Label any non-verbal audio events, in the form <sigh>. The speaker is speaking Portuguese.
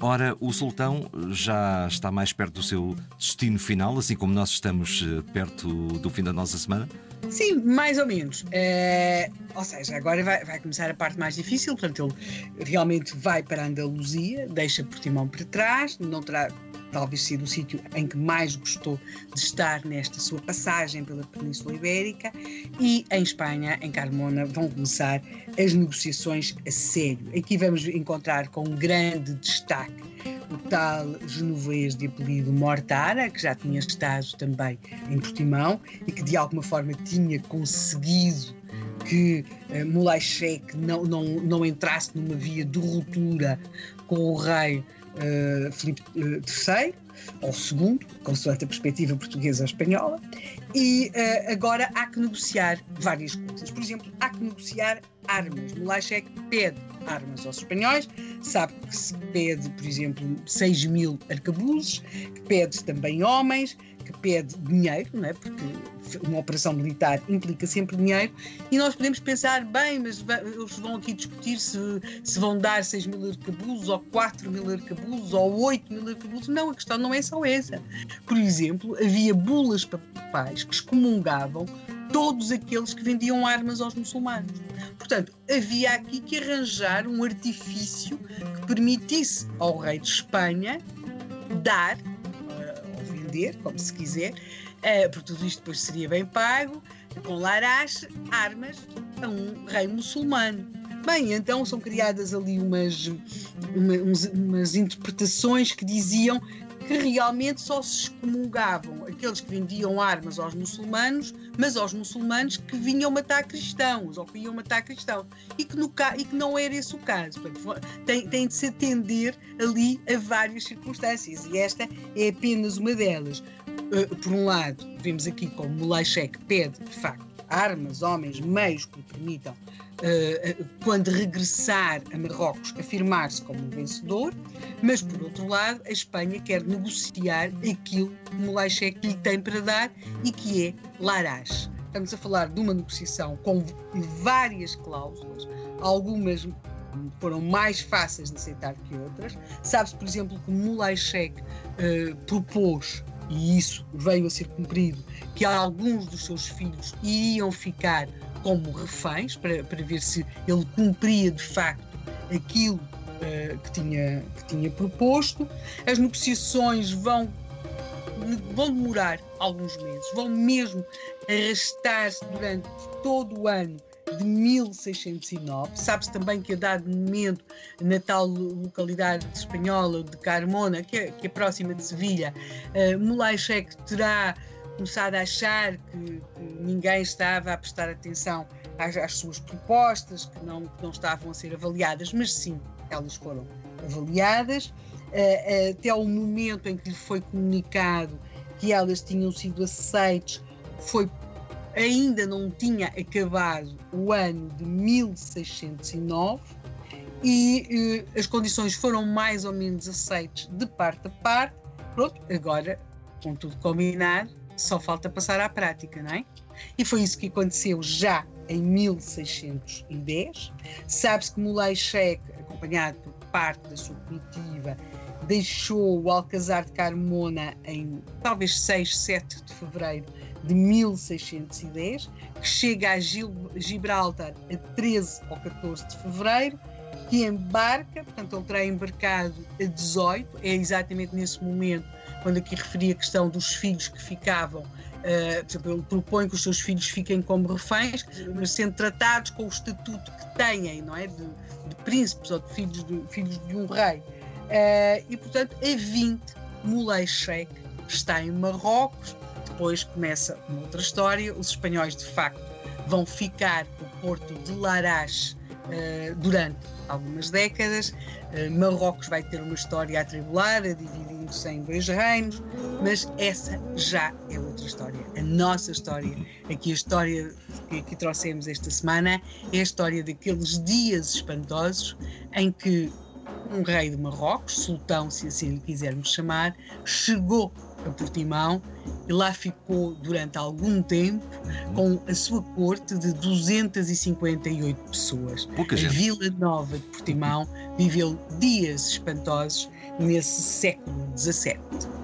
Ora, o sultão já está mais perto do seu destino final, assim como nós estamos eh, perto do fim da nossa semana? Sim, mais ou menos. É, ou seja, agora vai, vai, começar a parte mais difícil, portanto, ele realmente vai para a Andaluzia, deixa Portimão para trás, não terá talvez sido o sítio em que mais gostou de estar nesta sua passagem pela Península Ibérica, e em Espanha, em Carmona, vão começar as negociações a sério. Aqui vamos encontrar com um grande destaque tal genovês de apelido Mortara, que já tinha estado também em Portimão e que de alguma forma tinha conseguido que uh, Mulai Sheikh não, não, não entrasse numa via de ruptura com o rei uh, Filipe III, ou segundo, consoante a perspectiva portuguesa ou espanhola, e uh, agora há que negociar várias coisas. Por exemplo, há que negociar armas. Mulachek pede armas aos espanhóis, sabe que se pede, por exemplo, 6 mil arcabuzes, que pede também homens, que pede dinheiro, não é? porque uma operação militar implica sempre dinheiro, e nós podemos pensar, bem, mas eles vão aqui discutir se, se vão dar 6 mil arcabuzes, ou 4 mil arcabuzes, ou 8 mil arcabuzes. Não, a questão não é só essa. Por exemplo, havia bulas papais que excomungavam todos aqueles que vendiam armas aos muçulmanos. Portanto, havia aqui que arranjar um artifício que permitisse ao rei de Espanha dar vender, como se quiser, uh, porque tudo isto depois seria bem pago, com larache, armas a um rei muçulmano. Bem, então são criadas ali umas, uma, umas interpretações que diziam que realmente só se excomungavam aqueles que vendiam armas aos muçulmanos, mas aos muçulmanos que vinham matar cristãos ou que iam matar cristãos. E que, no, e que não era esse o caso. Tem, tem de se atender ali a várias circunstâncias e esta é apenas uma delas. Uh, por um lado, vemos aqui como Mulay Sheikh pede, de facto, armas, homens, meios que permitam eh, eh, quando regressar a Marrocos, afirmar-se como um vencedor, mas por outro lado, a Espanha quer negociar aquilo que Sheikh lhe tem para dar e que é Larache. Estamos a falar de uma negociação com várias cláusulas, algumas foram mais fáceis de aceitar que outras. Sabe-se, por exemplo, que Moulay Sheikh uh, propôs e isso veio a ser cumprido, que alguns dos seus filhos iriam ficar como reféns para, para ver se ele cumpria de facto aquilo uh, que, tinha, que tinha proposto. As negociações vão, vão demorar alguns meses, vão mesmo arrastar-se durante todo o ano de 1609. Sabe-se também que a dado momento, na tal localidade espanhola de Carmona, que é, que é próxima de Sevilha, uh, Mulay Sheikh terá começado a achar que, ninguém estava a prestar atenção às, às, suas propostas, que não, que não estavam a ser avaliadas, mas sim, elas foram avaliadas, uh, até o momento em que lhe foi comunicado que elas tinham sido aceites, foi ainda não tinha acabado o ano de 1609 e uh, as condições foram mais ou menos aceites de parte a parte. Pronto, agora, com tudo combinado, só falta passar à prática, não é? E foi isso que aconteceu já em 1610. Sabe-se que Mulay Sheikh, acompanhado por parte da sua comitiva, deixou o Alcazar de Carmona em talvez 6, 7 de fevereiro de 1610, que chega a Gibraltar a 13 ou 14 de fevereiro, que embarca, portanto ele terá embarcado a 18, é exatamente nesse momento quando aqui referi a questão dos filhos que ficavam, uh, por exemplo, ele propõe que os seus filhos fiquem como reféns, mas sendo tratados com o estatuto que têm, não é? De, de príncipes ou de filhos de, filhos de um rei. Uh, e, portanto, a 20, Mulay Sheikh está em Marrocos. Depois começa uma outra história. Os espanhóis, de facto, vão ficar no porto de Larache uh, durante algumas décadas. Uh, Marrocos vai ter uma história atribulada, dividindo-se em dois reinos, mas essa já é outra história. A nossa história, aqui a história que aqui trouxemos esta semana, é a história daqueles dias espantosos em que um rei de Marrocos, sultão, se assim lhe quisermos chamar, chegou a Portimão e lá ficou durante algum tempo com a sua corte de 258 pessoas. Pouca a gente. Vila Nova de Portimão <laughs> viveu dias espantosos nesse século XVII.